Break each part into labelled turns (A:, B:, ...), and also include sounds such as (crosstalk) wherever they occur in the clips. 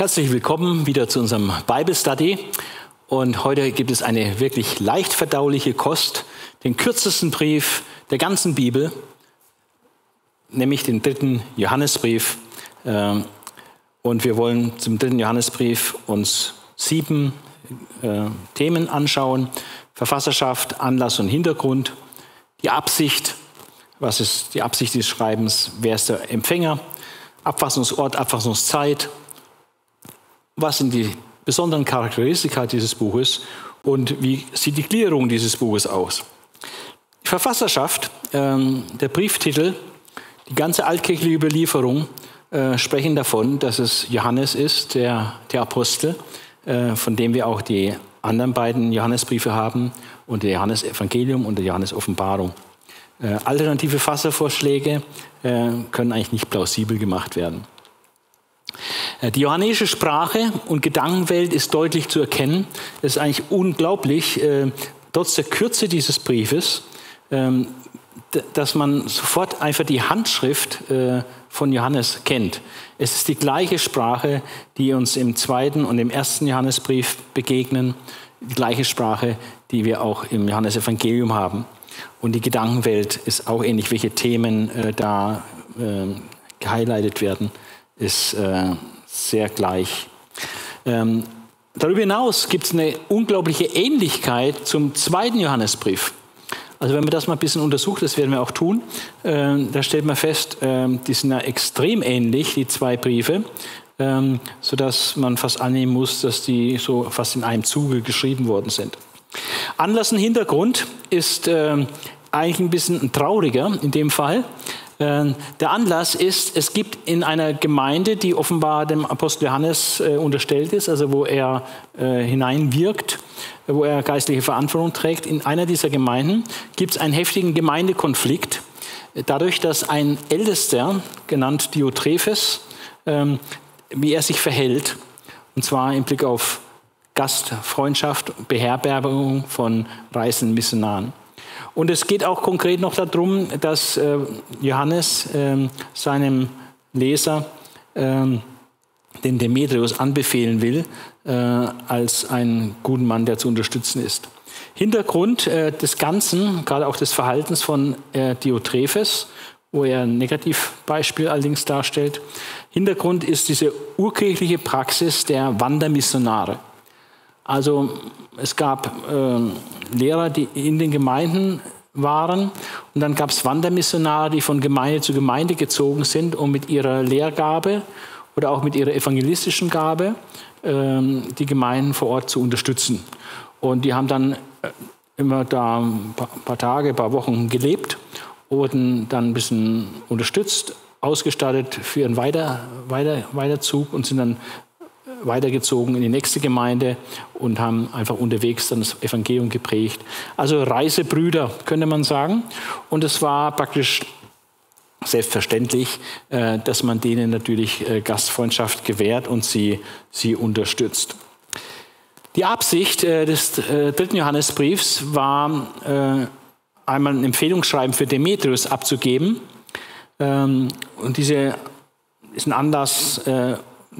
A: Herzlich willkommen wieder zu unserem Bible Study. Und heute gibt es eine wirklich leicht verdauliche Kost, den kürzesten Brief der ganzen Bibel, nämlich den dritten Johannesbrief. Ähm, und wir wollen zum dritten Johannesbrief uns sieben äh, Themen anschauen. Verfasserschaft, Anlass und Hintergrund, die Absicht, was ist die Absicht des Schreibens, wer ist der Empfänger, Abfassungsort, Abfassungszeit, was sind die besonderen Charakteristika dieses Buches und wie sieht die Gliederung dieses Buches aus. Die Verfasserschaft, ähm, der Brieftitel, die ganze altkirchliche Überlieferung äh, sprechen davon, dass es Johannes ist, der, der Apostel, äh, von dem wir auch die anderen beiden Johannesbriefe haben und der Johannesevangelium und der Johannes-Offenbarung. Äh, alternative Fasservorschläge äh, können eigentlich nicht plausibel gemacht werden. Äh, die johannäische Sprache und Gedankenwelt ist deutlich zu erkennen. Es ist eigentlich unglaublich, äh, trotz der Kürze dieses Briefes, ähm, dass man sofort einfach die Handschrift äh, von Johannes kennt. Es ist die gleiche Sprache, die uns im zweiten und im ersten Johannesbrief begegnen, die gleiche Sprache, die wir auch im Johannesevangelium haben. Und die Gedankenwelt ist auch ähnlich, welche Themen da gehighlightet werden, ist sehr gleich. Ähm, darüber hinaus gibt es eine unglaubliche Ähnlichkeit zum zweiten Johannesbrief. Also wenn man das mal ein bisschen untersucht, das werden wir auch tun, äh, da stellt man fest, äh, die sind ja extrem ähnlich, die zwei Briefe, äh, sodass man fast annehmen muss, dass die so fast in einem Zuge geschrieben worden sind. Anlass und Hintergrund ist ähm, eigentlich ein bisschen trauriger in dem Fall. Ähm, der Anlass ist, es gibt in einer Gemeinde, die offenbar dem Apostel Johannes äh, unterstellt ist, also wo er äh, hineinwirkt, wo er geistliche Verantwortung trägt, in einer dieser Gemeinden gibt es einen heftigen Gemeindekonflikt, dadurch, dass ein Ältester, genannt Diotrephes, ähm, wie er sich verhält, und zwar im Blick auf Gastfreundschaft, Beherbergung von reisenden Missionaren. Und es geht auch konkret noch darum, dass äh, Johannes äh, seinem Leser äh, den Demetrius anbefehlen will, äh, als einen guten Mann, der zu unterstützen ist. Hintergrund äh, des Ganzen, gerade auch des Verhaltens von Diotrephes, wo er ein Negativbeispiel allerdings darstellt. Hintergrund ist diese urkirchliche Praxis der Wandermissionare. Also es gab äh, Lehrer, die in den Gemeinden waren und dann gab es Wandermissionare, die von Gemeinde zu Gemeinde gezogen sind, um mit ihrer Lehrgabe oder auch mit ihrer evangelistischen Gabe äh, die Gemeinden vor Ort zu unterstützen. Und die haben dann äh, immer da ein paar Tage, ein paar Wochen gelebt, wurden dann ein bisschen unterstützt, ausgestattet für ihren Weiter, Weiter, Weiterzug und sind dann weitergezogen in die nächste Gemeinde und haben einfach unterwegs dann das Evangelium geprägt. Also Reisebrüder, könnte man sagen. Und es war praktisch selbstverständlich, äh, dass man denen natürlich äh, Gastfreundschaft gewährt und sie, sie unterstützt. Die Absicht äh, des dritten Johannesbriefs war, einmal ein Empfehlungsschreiben für Demetrius abzugeben. Ähm, und diese ist ein Anlass,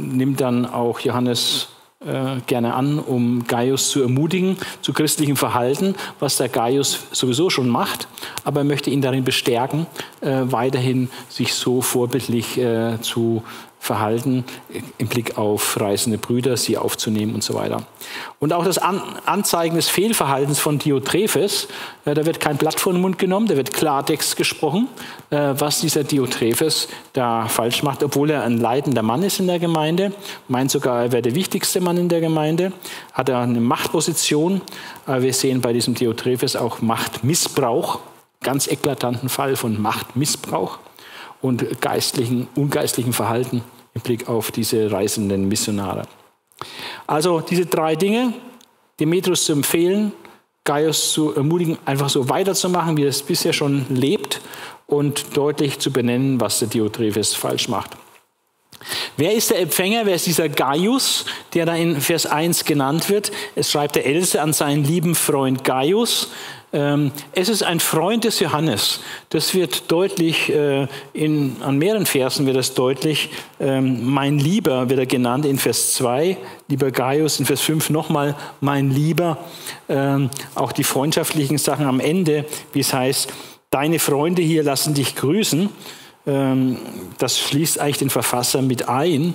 A: nimmt dann auch Johannes äh, gerne an, um Gaius zu ermutigen zu christlichem Verhalten, was der Gaius sowieso schon macht, aber er möchte ihn darin bestärken, äh, weiterhin sich so vorbildlich äh, zu Verhalten im Blick auf reisende Brüder, sie aufzunehmen und so weiter. Und auch das An Anzeigen des Fehlverhaltens von Diotrephes, äh, da wird kein Blatt vor den Mund genommen, da wird Klartext gesprochen, äh, was dieser Diotrephes da falsch macht, obwohl er ein leitender Mann ist in der Gemeinde, meint sogar, er wäre der wichtigste Mann in der Gemeinde, hat er eine Machtposition. Aber wir sehen bei diesem Diotrephes auch Machtmissbrauch, ganz eklatanten Fall von Machtmissbrauch und geistlichen, ungeistlichen Verhalten im Blick auf diese reisenden Missionare. Also diese drei Dinge, Demetrius zu empfehlen, Gaius zu ermutigen, einfach so weiterzumachen, wie er es bisher schon lebt und deutlich zu benennen, was der Diotrephes falsch macht. Wer ist der Empfänger? Wer ist dieser Gaius, der da in Vers 1 genannt wird? Es schreibt der Älteste an seinen lieben Freund Gaius. Ähm, es ist ein Freund des Johannes. Das wird deutlich, äh, in, an mehreren Versen wird das deutlich. Ähm, mein Lieber wird er genannt in Vers 2, lieber Gaius, in Vers 5 nochmal mein Lieber. Ähm, auch die freundschaftlichen Sachen am Ende, wie es heißt, deine Freunde hier lassen dich grüßen. Das schließt eigentlich den Verfasser mit ein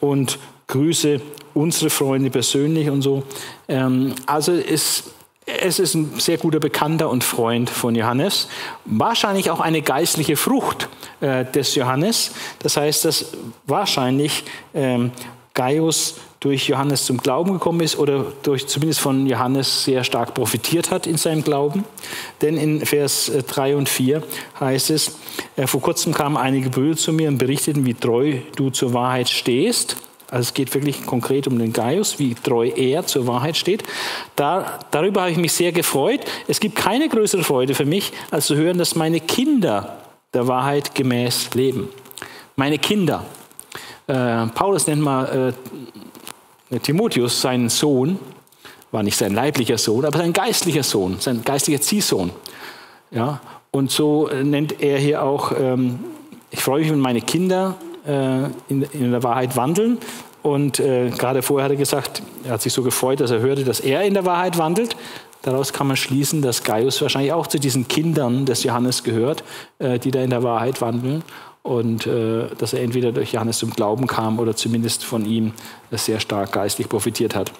A: und grüße unsere Freunde persönlich und so. Also es es ist ein sehr guter Bekannter und Freund von Johannes. Wahrscheinlich auch eine geistliche Frucht äh, des Johannes. Das heißt, dass wahrscheinlich ähm, Gaius durch Johannes zum Glauben gekommen ist oder durch zumindest von Johannes sehr stark profitiert hat in seinem Glauben. Denn in Vers 3 äh, und 4 heißt es, äh, vor kurzem kamen einige Brüder zu mir und berichteten, wie treu du zur Wahrheit stehst. Also es geht wirklich konkret um den Gaius, wie treu er zur Wahrheit steht. Da, darüber habe ich mich sehr gefreut. Es gibt keine größere Freude für mich, als zu hören, dass meine Kinder der Wahrheit gemäß leben. Meine Kinder. Äh, Paulus nennt mal äh, Timotheus seinen Sohn, war nicht sein leiblicher Sohn, aber sein geistlicher Sohn, sein geistlicher Ziehsohn. Ja, und so nennt er hier auch, ähm, ich freue mich, wenn meine Kinder in, in der Wahrheit wandeln. Und äh, gerade vorher hat er gesagt, er hat sich so gefreut, dass er hörte, dass er in der Wahrheit wandelt. Daraus kann man schließen, dass Gaius wahrscheinlich auch zu diesen Kindern des Johannes gehört, äh, die da in der Wahrheit wandeln. Und äh, dass er entweder durch Johannes zum Glauben kam oder zumindest von ihm sehr stark geistlich profitiert hat.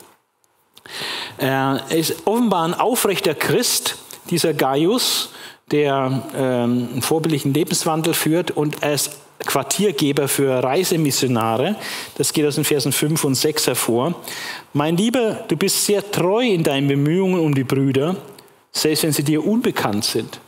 A: Er ist offenbar ein aufrechter Christ, dieser Gaius, der ähm, einen vorbildlichen Lebenswandel führt und ist Quartiergeber für Reisemissionare. Das geht aus den Versen 5 und 6 hervor. Mein Lieber, du bist sehr treu in deinen Bemühungen um die Brüder, selbst wenn sie dir unbekannt sind.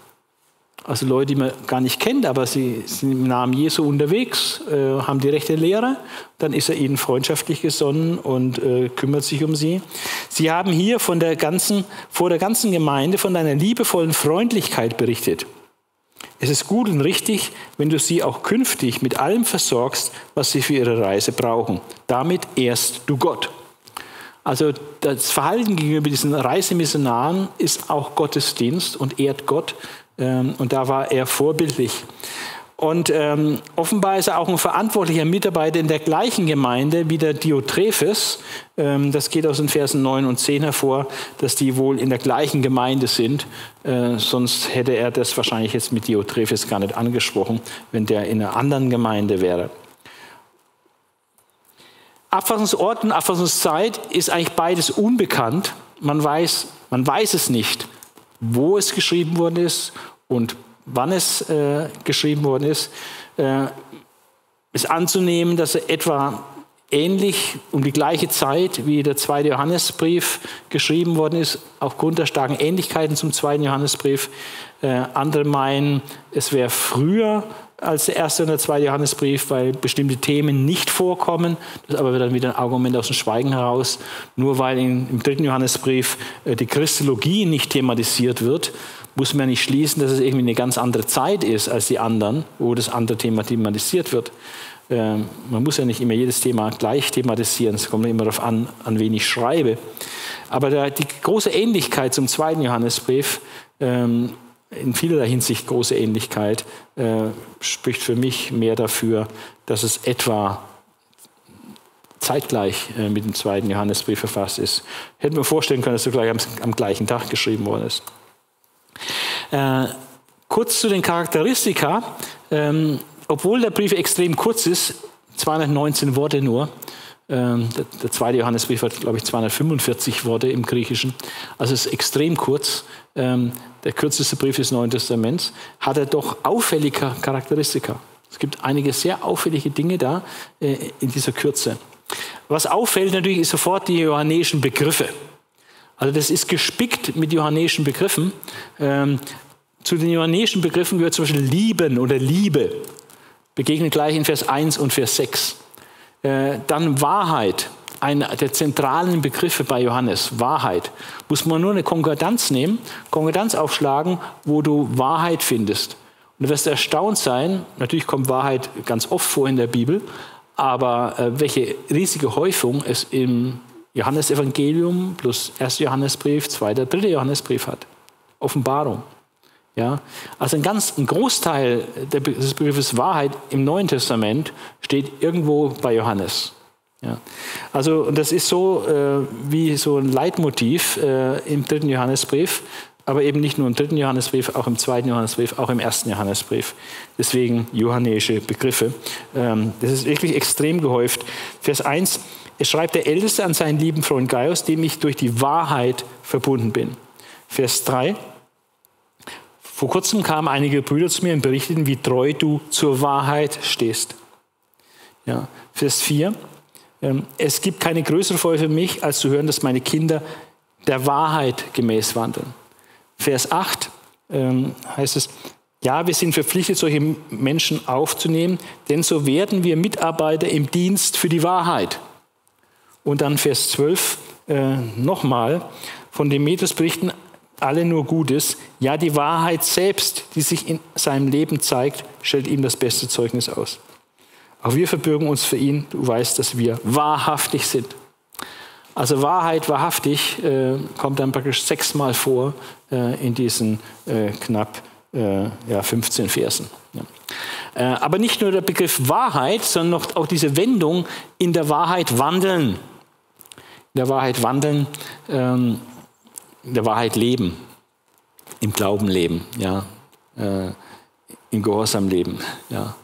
A: Also Leute, die man gar nicht kennt, aber sie sind im Namen Jesu unterwegs, äh, haben die rechte Lehre, dann ist er ihnen freundschaftlich gesonnen und äh, kümmert sich um sie. Sie haben hier von der ganzen, vor der ganzen Gemeinde von deiner liebevollen Freundlichkeit berichtet. Es ist gut und richtig, wenn du sie auch künftig mit allem versorgst, was sie für ihre Reise brauchen. Damit ehrst du Gott. Also das Verhalten gegenüber diesen Reisemissionaren ist auch Gottesdienst und ehrt Gott. Ähm, und da war er vorbildlich. Und ähm, offenbar ist er auch ein verantwortlicher Mitarbeiter in der gleichen Gemeinde wie der Diotrephes. Ähm, das geht aus den Versen 9 und 10 hervor, dass die wohl in der gleichen Gemeinde sind. Äh, sonst hätte er das wahrscheinlich jetzt mit Diotrephes gar nicht angesprochen, wenn der in einer anderen Gemeinde wäre. Abfassungsort und Abfassungszeit ist eigentlich beides unbekannt. Man weiß, man weiß es nicht, wo es geschrieben worden ist und wann es äh, geschrieben worden ist, äh, ist anzunehmen, dass er etwa ähnlich um die gleiche Zeit wie der zweite Johannesbrief geschrieben worden ist, aufgrund der starken Ähnlichkeiten zum zweiten Johannesbrief. Äh, andere meinen, es wäre früher als der erste und der zweite Johannesbrief, weil bestimmte Themen nicht vorkommen. Das ist aber dann wieder ein Argument aus dem Schweigen heraus. Nur weil in, im dritten Johannesbrief äh, die Christologie nicht thematisiert wird, muss man nicht schließen, dass es irgendwie eine ganz andere Zeit ist als die anderen, wo das andere Thema thematisiert wird. Ähm, man muss ja nicht immer jedes Thema gleich thematisieren, es kommt immer darauf an, an wen ich schreibe. Aber die große Ähnlichkeit zum zweiten Johannesbrief, ähm, in vielerlei Hinsicht große Ähnlichkeit, äh, spricht für mich mehr dafür, dass es etwa zeitgleich äh, mit dem zweiten Johannesbrief verfasst ist. Hätten wir vorstellen können, dass er gleich am gleichen Tag geschrieben worden ist. Äh, kurz zu den Charakteristika. Ähm, obwohl der Brief extrem kurz ist, 219 Worte nur, ähm, der, der, zweite Johannesbrief hat, glaube ich, 245 Worte im Griechischen. Also es ist extrem kurz. Ähm, der kürzeste Brief des Neuen Testaments hat er doch auffällige Charakteristika. Es gibt einige sehr auffällige Dinge da äh, in dieser Kürze. Was auffällt natürlich ist sofort die johannäischen Begriffe. Also das ist gespickt mit johannäischen Begriffen. Ähm, zu den johannäischen Begriffen gehört zum Beispiel lieben oder Liebe. Begegnet gleich in Vers 1 und Vers 6. Äh, dann Wahrheit, einer der zentralen Begriffe bei Johannes, Wahrheit. Muss man nur eine Konkordanz nehmen, Konkordanz aufschlagen, wo du Wahrheit findest. Und du wirst erstaunt sein, natürlich kommt Wahrheit ganz oft vor in der Bibel, aber äh, welche riesige Häufung es im Johannesevangelium plus 1. Johannesbrief, 2. 3. Johannesbrief hat. Offenbarung. Ja? Also ein ganz ein Großteil des Begriffes Wahrheit im Neuen Testament steht irgendwo bei Johannes. Ja. Also das ist so äh, wie so ein Leitmotiv äh, im dritten Johannesbrief, aber eben nicht nur im dritten Johannesbrief, auch im zweiten Johannesbrief, auch im ersten Johannesbrief. Deswegen johannäische Begriffe. Ähm, das ist wirklich extrem gehäuft. Vers 1, es schreibt der Älteste an seinen lieben Freund Gaius, dem ich durch die Wahrheit verbunden bin. Vers 3, vor kurzem kamen einige Brüder zu mir und berichteten, wie treu du zur Wahrheit stehst. Ja. Vers 4, ähm, es gibt keine größere Freude für mich, als zu hören, dass meine Kinder der Wahrheit gemäß wandeln. Vers 8 ähm, heißt es, ja, wir sind verpflichtet, solche Menschen aufzunehmen, denn so werden wir Mitarbeiter im Dienst für die Wahrheit. Und dann Vers 12 äh, nochmal, von Demetrius berichten alle nur Gutes. Ja, die Wahrheit selbst, die sich in seinem Leben zeigt, stellt ihm das beste Zeugnis aus. Auch wir verbürgen uns für ihn. Du weißt, dass wir wahrhaftig sind. Also Wahrheit, wahrhaftig äh, kommt dann praktisch sechsmal vor äh, in diesen äh, knapp äh, ja, 15 Versen. Ja. Äh, aber nicht nur der Begriff Wahrheit, sondern auch diese Wendung in der Wahrheit wandeln. Der Wahrheit wandeln, ähm, der Wahrheit leben, im Glauben leben, ja, äh, im Gehorsam leben. Ja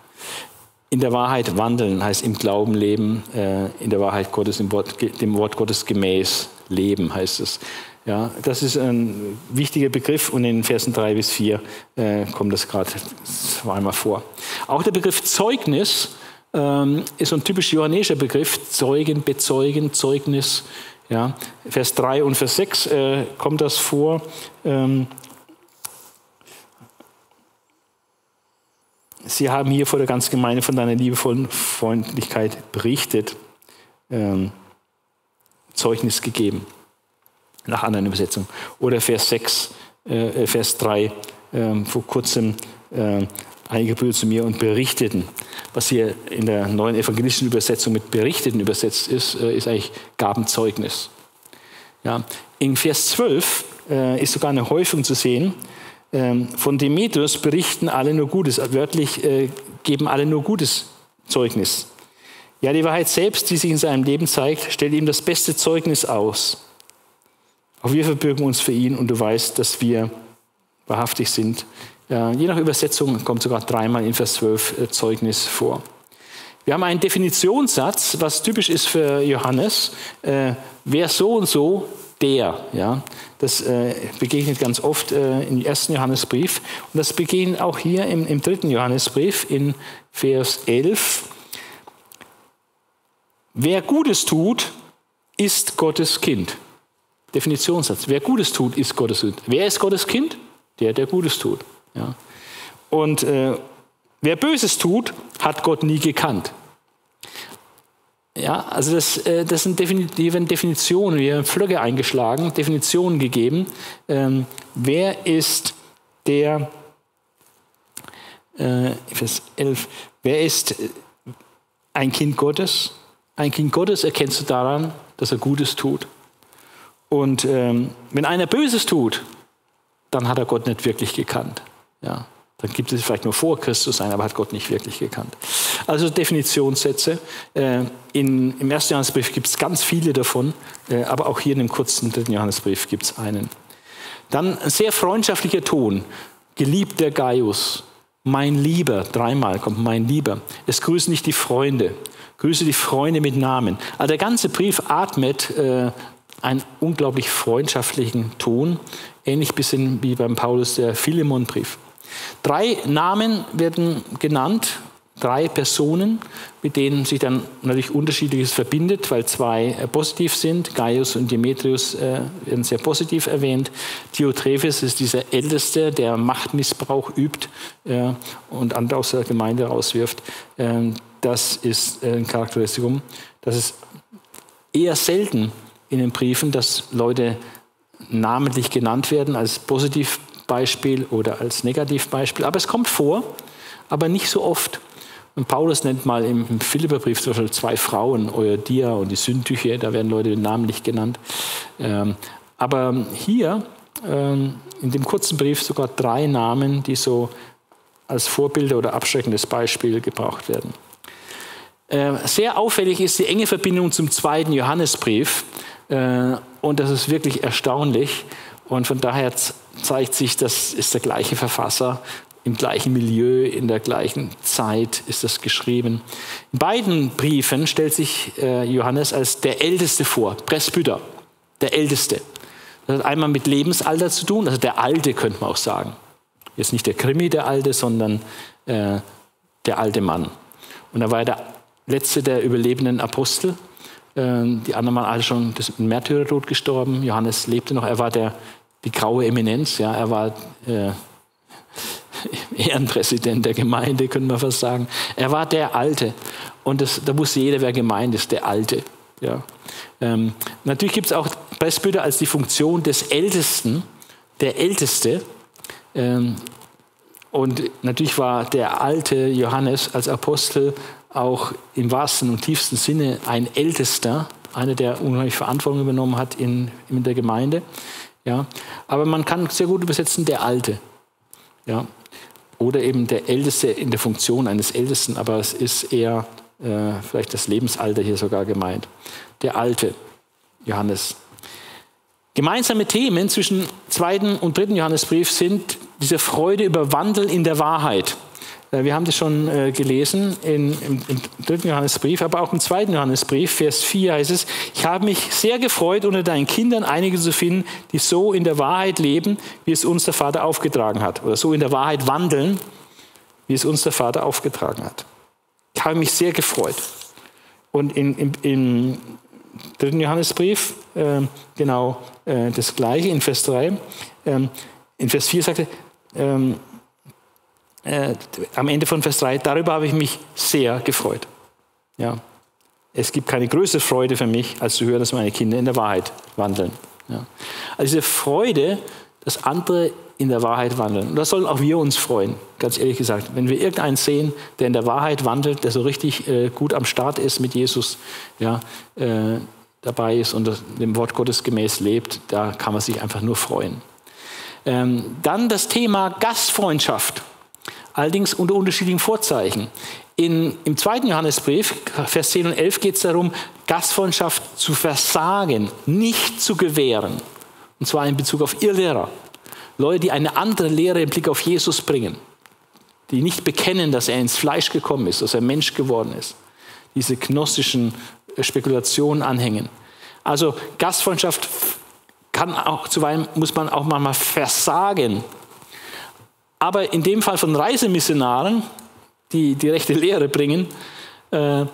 A: in der Wahrheit wandeln heißt im Glauben leben, äh, in der Wahrheit Gottes, im Wort, dem Wort Gottes gemäß leben heißt es. Ja, das ist ein wichtiger Begriff und in Versen 3 bis 4 äh, kommt das gerade zweimal vor. Auch der Begriff Zeugnis ähm, ist ein typisch johannäischer Begriff, Zeugen, Bezeugen, Zeugnis. Ja, Vers 3 und Vers 6 äh, kommt das vor. Ähm, Sie haben hier vor der ganzen Gemeinde von deiner liebevollen Freundlichkeit berichtet, ähm, Zeugnis gegeben, nach anderen Übersetzungen. Oder Vers 6, äh, Vers 3, äh, vor kurzem äh, einige Brüder zu mir und berichteten. Was hier in der neuen evangelistischen Übersetzung mit berichteten übersetzt ist, äh, ist eigentlich Gabenzeugnis. Ja. In Vers 12 äh, ist sogar eine Häufung zu sehen, ähm, von Demetrius berichten alle nur Gutes, wörtlich äh, geben alle nur Gutes Zeugnis. Ja, die Wahrheit selbst, die sich in seinem Leben zeigt, stellt ihm das beste Zeugnis aus. Auch wir verbürgen uns für ihn und du weißt, dass wir wahrhaftig sind. Je nach Übersetzung kommt sogar dreimal in Vers 12 äh, Zeugnis vor. Wir haben einen Definitionssatz, was typisch ist für Johannes. Äh, wer so und so der. Ja? Das äh, begegnet ganz oft äh, im ersten Johannesbrief. Und das begegnet auch hier im, im dritten Johannesbrief in Vers 11. Wer Gutes tut, ist Gottes Kind. Definitionssatz. Wer Gutes tut, ist Gottes Kind. Wer ist Gottes Kind? Der, der Gutes tut. Ja. Und äh, wer Böses tut, hat Gott nie gekannt. Ja, also das, äh, das sind Definitionen, wir haben Flöcke eingeschlagen, Definitionen gegeben. Ähm, wer ist der, äh, Vers 11, wer ist ein Kind Gottes? Ein Kind Gottes erkennst du daran, dass er Gutes tut. Und ähm, wenn einer Böses tut, dann hat er Gott nicht wirklich gekannt. Ja. Dann gibt es vielleicht nur vor Christus ein, aber hat Gott nicht wirklich gekannt. Also Definitionssätze. Äh, in, Im ersten Johannesbrief gibt es ganz viele davon, äh, aber auch hier in dem kurzen dritten Johannesbrief gibt es einen. Dann ein sehr freundschaftlicher Ton. Geliebter Gaius, mein Lieber, dreimal kommt mein Lieber. Es grüßen nicht die Freunde, grüße die Freunde mit Namen. Also der ganze Brief atmet äh, einen unglaublich freundschaftlichen Ton, ähnlich bisschen wie beim Paulus der Philemonbrief. Drei Namen werden genannt, drei Personen, mit denen sich dann natürlich unterschiedliches verbindet, weil zwei äh, positiv sind. Gaius und Demetrius äh, werden sehr positiv erwähnt. Diotrephes ist dieser Älteste, der Machtmissbrauch übt äh, und andere aus der Gemeinde rauswirft. Ähm, das ist ein Charakteristikum. Das ist eher selten in den Briefen, dass Leute namentlich genannt werden als positiv Beispiel oder als Negativbeispiel. Aber es kommt vor, aber nicht so oft. Und Paulus nennt mal im Philipperbrief zum Beispiel zwei Frauen, Euodia und die Syntyche, da werden Leute namentlich genannt. Ähm, aber hier ähm, in dem kurzen Brief sogar drei Namen, die so als Vorbilder oder abschreckendes Beispiel gebraucht werden. Äh, sehr auffällig ist die enge Verbindung zum zweiten Johannesbrief. Äh, und das ist wirklich erstaunlich. Und von daher zeigt sich, das ist der gleiche Verfasser, im gleichen Milieu, in der gleichen Zeit ist das geschrieben. In beiden Briefen stellt sich äh, Johannes als der Älteste vor, Presbyter, der Älteste. Das hat einmal mit Lebensalter zu tun, also der Alte könnte man auch sagen. Jetzt nicht der Krimi, der Alte, sondern äh, der alte Mann. Und er war der letzte der überlebenden Apostel. Ähm, die anderen waren alle schon des Märtyrertod gestorben. Johannes lebte noch. Er war der, die graue Eminenz. Ja, er war äh, (laughs) Ehrenpräsident der Gemeinde, können wir fast sagen. Er war der Alte. Und das, da wusste jeder, wer gemeint ist, der Alte. Ja. Ähm, natürlich gibt es auch Presbyter als die Funktion des Ältesten, der Älteste. Ähm, und natürlich war der alte Johannes als Apostel auch im wahrsten und tiefsten Sinne ein Ältester, einer, der unheimlich Verantwortung übernommen hat in, in der Gemeinde. Ja. Aber man kann sehr gut übersetzen, der Alte. Ja. Oder eben der Älteste in der Funktion eines Ältesten, aber es ist eher äh, vielleicht das Lebensalter hier sogar gemeint. Der Alte, Johannes. Gemeinsame Themen zwischen zweiten und dritten Johannesbrief sind diese Freude über Wandel in der Wahrheit. Äh, wir haben das schon äh, gelesen in, im, im, dritten Johannesbrief, aber auch im zweiten Johannesbrief, Vers 4 heißt es, ich habe mich sehr gefreut, unter deinen Kindern einige zu finden, die so in der Wahrheit leben, wie es uns der Vater aufgetragen hat. Oder so in der Wahrheit wandeln, wie es uns der Vater aufgetragen hat. Ich habe mich sehr gefreut. Und in, in, im dritten Johannesbrief, äh, genau äh, das gleiche, in Vers 3, ähm, in Vers 4 sagte, ähm, äh, am Ende von Vers 3, darüber habe ich mich sehr gefreut. Ja. Es gibt keine größere Freude für mich, als zu hören, dass meine Kinder in der Wahrheit wandeln. Ja. Also diese Freude, dass andere in der Wahrheit wandeln. Und da sollen auch wir uns freuen, ganz ehrlich gesagt. Wenn wir irgendeinen sehen, der in der Wahrheit wandelt, der so richtig äh, gut am Start ist mit Jesus, ja, äh, dabei ist und dem Wort Gottes gemäß lebt, da kann man sich einfach nur freuen. Ähm, dann das Thema Gastfreundschaft allerdings unter unterschiedlichen Vorzeichen. In, Im zweiten Johannesbrief, Vers 10 und 11, geht es darum, Gastfreundschaft zu versagen, nicht zu gewähren. Und zwar in Bezug auf Irrlehrer. Leute, die eine andere Lehre im Blick auf Jesus bringen. Die nicht bekennen, dass er ins Fleisch gekommen ist, dass er Mensch geworden ist. Diese gnostischen Spekulationen anhängen. Also Gastfreundschaft kann auch zuweilen, muss man auch manchmal versagen, aber in dem Fall von Reisemissionaren, die die rechte Lehre bringen, äh,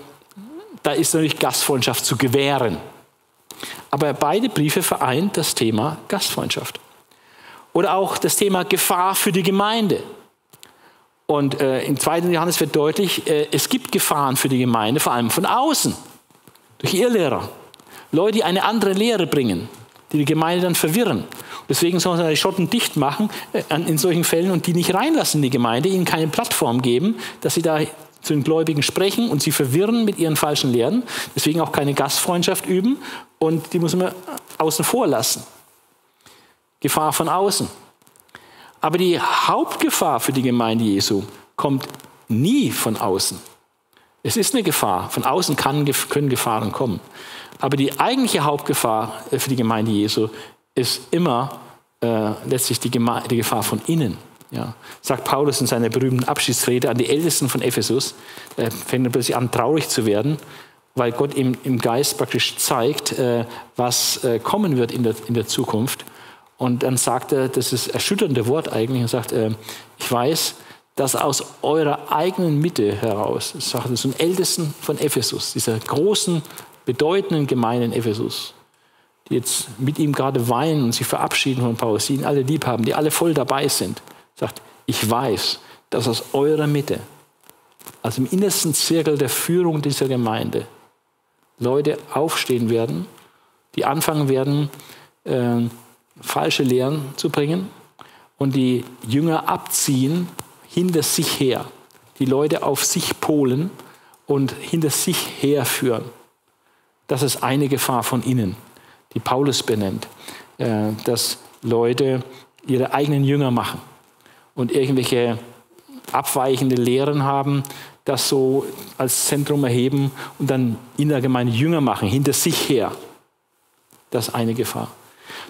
A: da ist natürlich Gastfreundschaft zu gewähren. Aber beide Briefe vereint das Thema Gastfreundschaft. Oder auch das Thema Gefahr für die Gemeinde. Und äh, im zweiten Johannes wird deutlich, äh, es gibt Gefahren für die Gemeinde, vor allem von außen, durch Irrlehrer. Leute, die eine andere Lehre bringen, die die Gemeinde dann verwirren. Deswegen sollen sie die Schotten dicht machen äh, in solchen Fällen und die nicht reinlassen in die Gemeinde, ihnen keine Plattform geben, dass sie da zu den Gläubigen sprechen und sie verwirren mit ihren falschen Lehren. Deswegen auch keine Gastfreundschaft üben und die muss man außen vor lassen. Gefahr von außen. Aber die Hauptgefahr für die Gemeinde Jesu kommt nie von außen. Es ist eine Gefahr. Von außen kann, können Gefahren kommen. Aber die eigentliche Hauptgefahr äh, für die Gemeinde Jesu ist immer äh, letztlich die, die, Gefahr von innen. Ja. Sagt Paulus in seiner berühmten Abschiedsrede an die Ältesten von Ephesus, er fängt plötzlich an, traurig zu werden, weil Gott ihm im Geist praktisch zeigt, äh, was äh, kommen wird in der, in der Zukunft. Und dann sagt er, das ist erschütternde Wort eigentlich, und sagt, äh, ich weiß, dass aus eurer eigenen Mitte heraus, sagt er zum Ältesten von Ephesus, dieser großen, bedeutenden Gemeinde in Ephesus, die jetzt mit ihm gerade weinen und sich verabschieden von Paulus, die ihn alle lieb haben, die alle voll dabei sind, sagt, ich weiß, dass aus eurer Mitte, also im innersten Zirkel der Führung dieser Gemeinde, Leute aufstehen werden, die anfangen werden, äh, falsche Lehren zu bringen und die Jünger abziehen hinter sich her, die Leute auf sich polen und hinter sich herführen. Das ist eine Gefahr von innen die Paulus benennt, äh, dass Leute ihre eigenen Jünger machen und irgendwelche abweichende Lehren haben, das so als Zentrum erheben und dann in der Gemeinde Jünger machen, hinter sich her. Das ist eine Gefahr.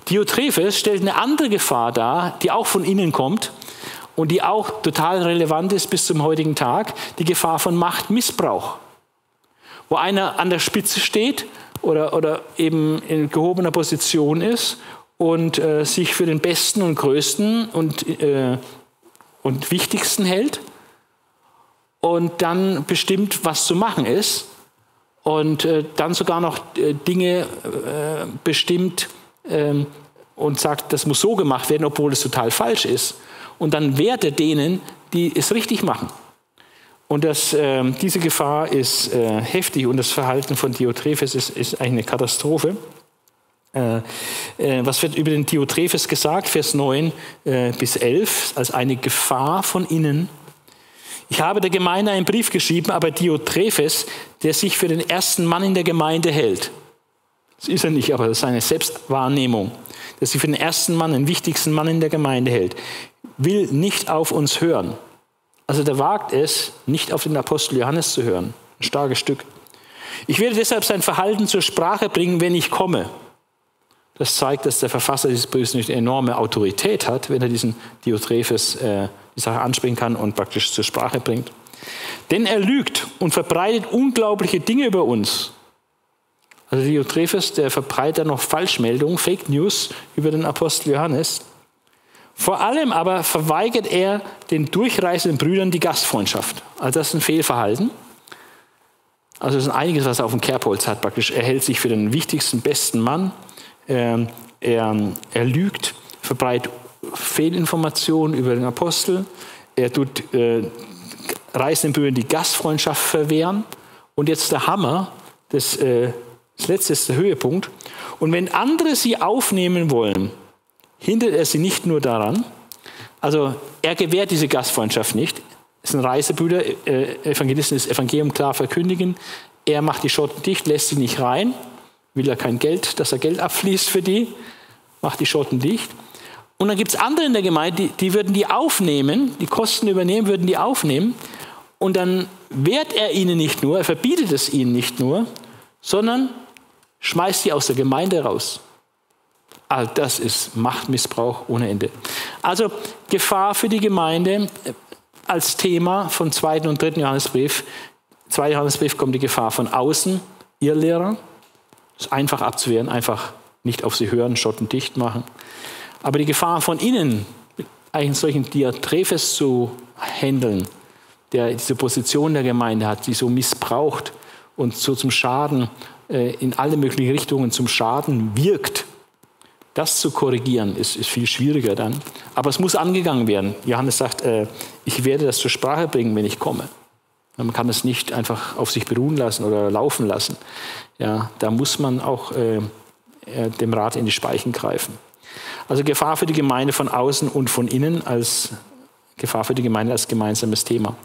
A: Diotrephes stellt eine andere Gefahr dar, die auch von innen kommt und die auch total relevant ist bis zum heutigen Tag, die Gefahr von Machtmissbrauch. Wo einer an der Spitze steht oder, oder eben in gehobener Position ist und äh, sich für den Besten und Größten und, äh, und Wichtigsten hält und dann bestimmt, was zu machen ist und äh, dann sogar noch äh, Dinge äh, bestimmt ähm, und sagt, das muss so gemacht werden, obwohl es total falsch ist. Und dann wehrt er denen, die es richtig machen. Und das, äh, diese Gefahr ist äh, heftig und das Verhalten von Diotrephes ist, ist eigentlich eine Katastrophe. Äh, äh, was wird über den Diotrephes gesagt? Vers 9 äh, bis 11, als eine Gefahr von innen. Ich habe der Gemeinde einen Brief geschrieben, aber Diotrephes, der sich für den ersten Mann in der Gemeinde hält. Das ist er nicht, aber das ist seine Selbstwahrnehmung, dass sich für den ersten Mann, den wichtigsten Mann in der Gemeinde hält, will nicht auf uns hören. Also der wagt es, nicht auf den Apostel Johannes zu hören. Ein starkes Stück. Ich werde deshalb sein Verhalten zur Sprache bringen, wenn ich komme. Das zeigt, dass der Verfasser dieses Briefs eine enorme Autorität hat, wenn er diesen Diotrephes äh, die Sache ansprechen kann und praktisch zur Sprache bringt. Denn er lügt und verbreitet unglaubliche Dinge über uns. Also Diotrephes, der verbreitet noch Falschmeldungen, Fake News über den Apostel Johannes. Vor allem aber verweigert er den durchreisenden Brüdern die Gastfreundschaft. Also das ist ein Fehlverhalten. Also es ist einiges, was er auf dem Kerbholz hat praktisch. Er hält sich für den wichtigsten, besten Mann. Er, er, er lügt, verbreitet Fehlinformationen über den Apostel. Er tut äh, reisenden Brüdern die Gastfreundschaft verwehren. Und jetzt der Hammer, das, äh, das letzte ist der Höhepunkt. Und wenn andere sie aufnehmen wollen, hindert er sie nicht nur daran, also er gewährt diese Gastfreundschaft nicht. Es sind Reisebrüder, äh, Evangelisten das Evangelium klar verkündigen. Er macht die Schotten dicht, lässt sie nicht rein, will er kein Geld, dass er Geld abfließt für die, macht die Schotten dicht. Und dann gibt es andere in der Gemeinde, die, die würden die aufnehmen, die Kosten übernehmen, würden die aufnehmen. Und dann wehrt er ihnen nicht nur, er verbietet es ihnen nicht nur, sondern schmeißt sie aus der Gemeinde raus. All das ist Machtmissbrauch ohne Ende. Also Gefahr für die Gemeinde äh, als Thema von 2. und 3. Johannesbrief. 2. Johannesbrief kommt die Gefahr von außen, ihr Lehrer. Das ist einfach abzuwehren, einfach nicht auf sie hören, Schotten dicht machen. Aber die Gefahr von innen, einen solchen Diatrephes zu handeln, der diese Position der Gemeinde hat, die so missbraucht und so zum Schaden äh, in alle möglichen Richtungen zum Schaden wirkt, das zu korrigieren, ist, ist viel schwieriger dann. Aber es muss angegangen werden. Johannes sagt, äh, ich werde das zur Sprache bringen, wenn ich komme. Man kann es nicht einfach auf sich beruhen lassen oder laufen lassen. Ja, da muss man auch äh, äh dem Rat in die Speichen greifen. Also Gefahr für die Gemeinde von außen und von innen als Gefahr für die Gemeinde als gemeinsames Thema.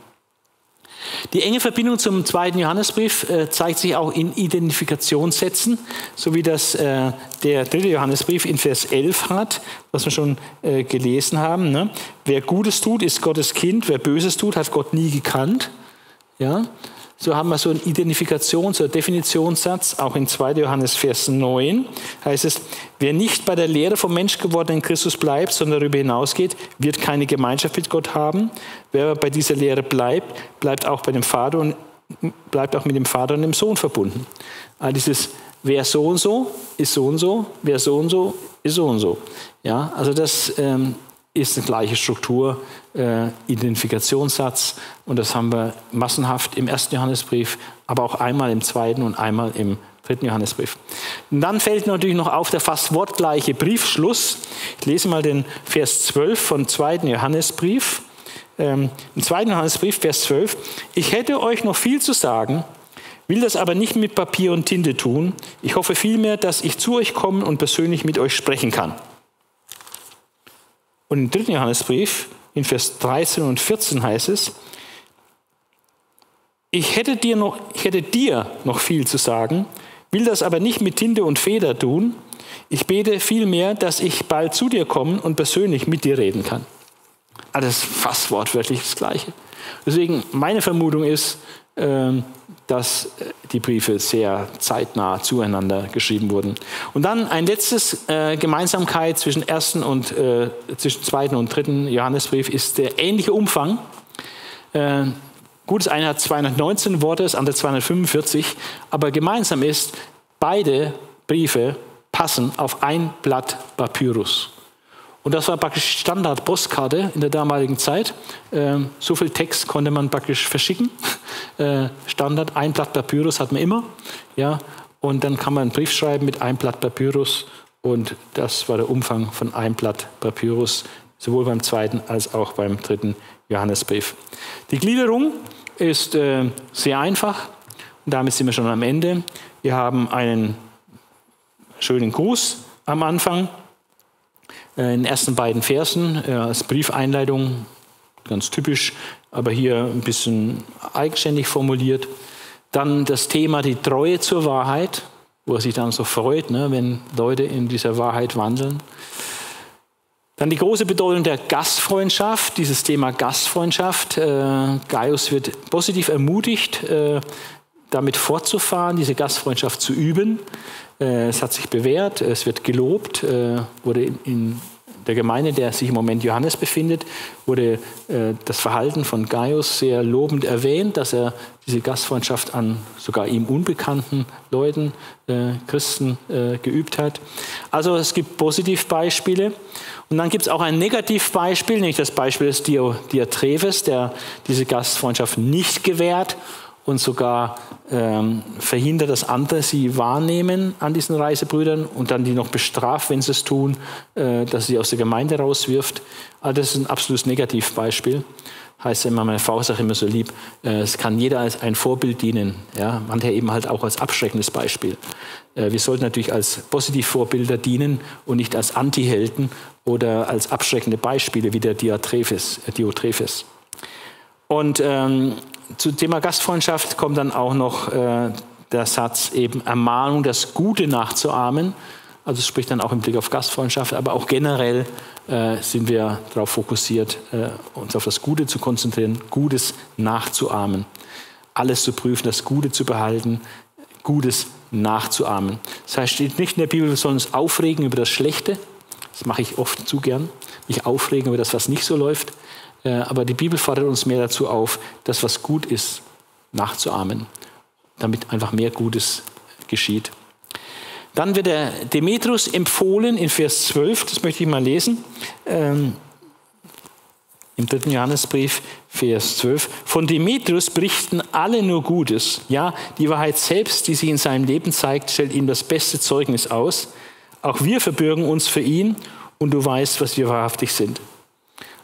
A: Die enge Verbindung zum zweiten Johannesbrief äh, zeigt sich auch in Identifikationssätzen, so wie das äh, der dritte Johannesbrief in Vers 11 hat, was wir schon äh, gelesen haben. Ne? Wer Gutes tut, ist Gottes Kind, wer Böses tut, hat Gott nie gekannt. Ja? So haben wir so einen Identifikations- oder Definitionssatz, auch in 2. Johannes Vers 9 heißt es, wer nicht bei der Lehre vom Mensch gewordenen Christus bleibt, sondern darüber hinausgeht, wird keine Gemeinschaft mit Gott haben. Wer bei dieser Lehre bleibt, bleibt auch bei dem Vater und bleibt auch mit dem Vater und dem Sohn verbunden. Also dieses wer so und so ist so und so, wer so und so ist so und so. Ja, also das ähm, ist eine gleiche Struktur, äh, Identifikationssatz. Und das haben wir massenhaft im ersten Johannesbrief, aber auch einmal im zweiten und einmal im dritten Johannesbrief. Und dann fällt natürlich noch auf der fast wortgleiche Briefschluss. Ich lese mal den Vers 12 vom zweiten Johannesbrief. Ähm, Im zweiten Johannesbrief, Vers 12. Ich hätte euch noch viel zu sagen, will das aber nicht mit Papier und Tinte tun. Ich hoffe vielmehr, dass ich zu euch kommen und persönlich mit euch sprechen kann. Und im dritten Johannesbrief, in Vers 13 und 14 heißt es, ich hätte dir noch, hätte dir noch viel zu sagen, will das aber nicht mit Tinte und Feder tun. Ich bete vielmehr, dass ich bald zu dir kommen und persönlich mit dir reden kann. Das ist fast wortwörtlich das Gleiche. Deswegen, meine Vermutung ist, ähm, dass äh, die Briefe sehr zeitnah zueinander geschrieben wurden. Und dann ein letztes äh, Gemeinsamkeit zwischen ersten und äh, zwischen zweiten und dritten Johannesbrief ist der ähnliche Umfang. Äh, gut, das eine hat 219 Worte, das andere 245, aber gemeinsam ist, beide Briefe passen auf ein Blatt Papyrus. Und das war praktisch Standard-Postkarte in der damaligen Zeit. Ähm, so viel Text konnte man praktisch verschicken. (laughs) Äh, Standard, ein Blatt Papyrus hat man immer. Ja, und dann kann man einen Brief schreiben mit einem Blatt Papyrus. Und das war der Umfang von einem Blatt Papyrus, sowohl beim zweiten als auch beim dritten Johannesbrief. Die Gliederung ist äh, sehr einfach. Und damit sind wir schon am Ende. Wir haben einen schönen Gruß am Anfang. Äh, in den ersten beiden Versen äh, als Briefeinleitung, ganz typisch, aber hier ein bisschen eigenständig formuliert. Dann das Thema die Treue zur Wahrheit, wo er sich dann so freut, ne, wenn Leute in dieser Wahrheit wandeln. Dann die große Bedeutung der Gastfreundschaft, dieses Thema Gastfreundschaft. Äh, Gaius wird positiv ermutigt, äh, damit fortzufahren, diese Gastfreundschaft zu üben. Äh, es hat sich bewährt, es wird gelobt, äh, wurde in der Gemeinde, der sich im Moment Johannes befindet, wurde äh, das Verhalten von Gaius sehr lobend erwähnt, dass er diese Gastfreundschaft an sogar ihm unbekannten Leuten, Christen, geübt hat. Also es gibt Positivbeispiele. Und dann gibt es auch ein Negativbeispiel, nämlich das Beispiel des Diatreves, der diese Gastfreundschaft nicht gewährt und sogar ähm, verhindert, dass andere sie wahrnehmen an diesen Reisebrüdern und dann die noch bestraft, wenn sie es tun, äh, dass sie aus der Gemeinde rauswirft. Also das ist ein absolutes Negativbeispiel. Heißt ja immer, meine Frau sagt immer so lieb, äh, es kann jeder als ein Vorbild dienen. Ja? Mancher eben halt auch als abschreckendes Beispiel. Äh, wir sollten natürlich als Positivvorbilder dienen und nicht als Antihelden oder als abschreckende Beispiele wie der Diotrephes. Äh, Diotrephes. Und ähm, zum Thema Gastfreundschaft kommt dann auch noch äh, der Satz eben Ermahnung, das Gute nachzuahmen. Also es spricht dann auch im Blick auf Gastfreundschaft, aber auch generell äh, sind wir darauf fokussiert, äh, uns auf das Gute zu konzentrieren, Gutes nachzuahmen. Alles zu prüfen, das Gute zu behalten, Gutes nachzuahmen. Das heißt, steht nicht in der Bibel, wir sollen uns aufregen über das Schlechte. Das mache ich oft zu gern. Mich aufregen über das, was nicht so läuft. Äh, aber die Bibel fordert uns mehr dazu auf, das, was gut ist, nachzuahmen, damit einfach mehr Gutes geschieht. Dann wird der Demetrius empfohlen in Vers 12, das möchte ich mal lesen. Ähm, Im dritten Johannesbrief, Vers 12. Von Demetrius berichten alle nur Gutes. Ja, die Wahrheit selbst, die sich in seinem Leben zeigt, stellt ihm das beste Zeugnis aus. Auch wir verbürgen uns für ihn und du weißt, was wir wahrhaftig sind.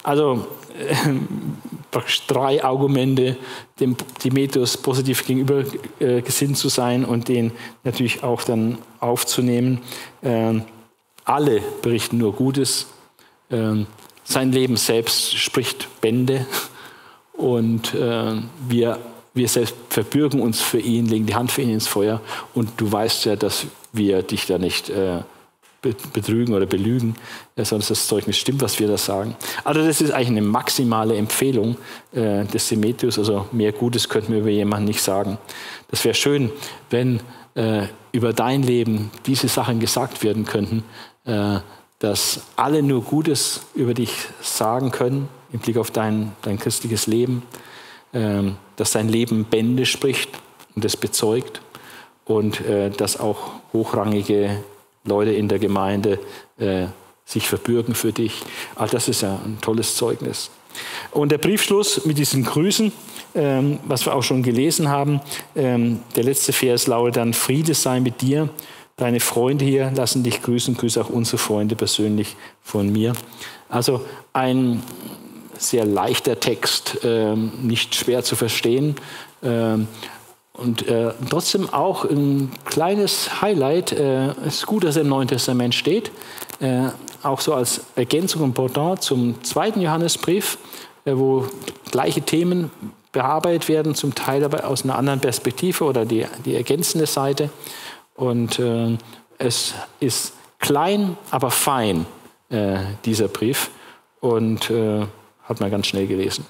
A: Also (laughs) drei Argumente, dem Demetrius positiv gegenüber äh, gesinnt zu sein und den natürlich auch dann aufzunehmen. Ähm, alle berichten nur Gutes. Ähm, sein Leben selbst spricht Bände (laughs) und äh, wir, wir selbst verbürgen uns für ihn, legen die Hand für ihn ins Feuer und du weißt ja, dass wir dich da nicht äh, betrügen oder belügen, sondern das Zeugnis stimmt, was wir da sagen. Also das ist eigentlich eine maximale Empfehlung äh, des Demetrius. Also mehr Gutes könnten wir über jemanden nicht sagen. Das wäre schön, wenn äh, über dein Leben diese Sachen gesagt werden könnten, äh, dass alle nur Gutes über dich sagen können im Blick auf dein, dein christliches Leben, äh, dass dein Leben Bände spricht und es bezeugt und äh, dass auch hochrangige Leute in der Gemeinde äh, sich verbürgen für dich. All das ist ja ein tolles Zeugnis. Und der Briefschluss mit diesen Grüßen, ähm, was wir auch schon gelesen haben, ähm, der letzte Vers lautet dann, Friede sei mit dir. Deine Freunde hier lassen dich grüßen, grüße auch unsere Freunde persönlich von mir. Also ein sehr leichter Text, ähm, nicht schwer zu verstehen. Und äh, trotzdem auch ein kleines Highlight. Äh, es ist gut, dass er im Neuen Testament steht. Äh, auch so als Ergänzung und Pendant zum zweiten Johannesbrief, äh, wo gleiche Themen bearbeitet werden, zum Teil aber aus einer anderen Perspektive oder die, die ergänzende Seite. Und äh, es ist klein, aber fein, äh, dieser Brief. Und äh, hat man ganz schnell gelesen.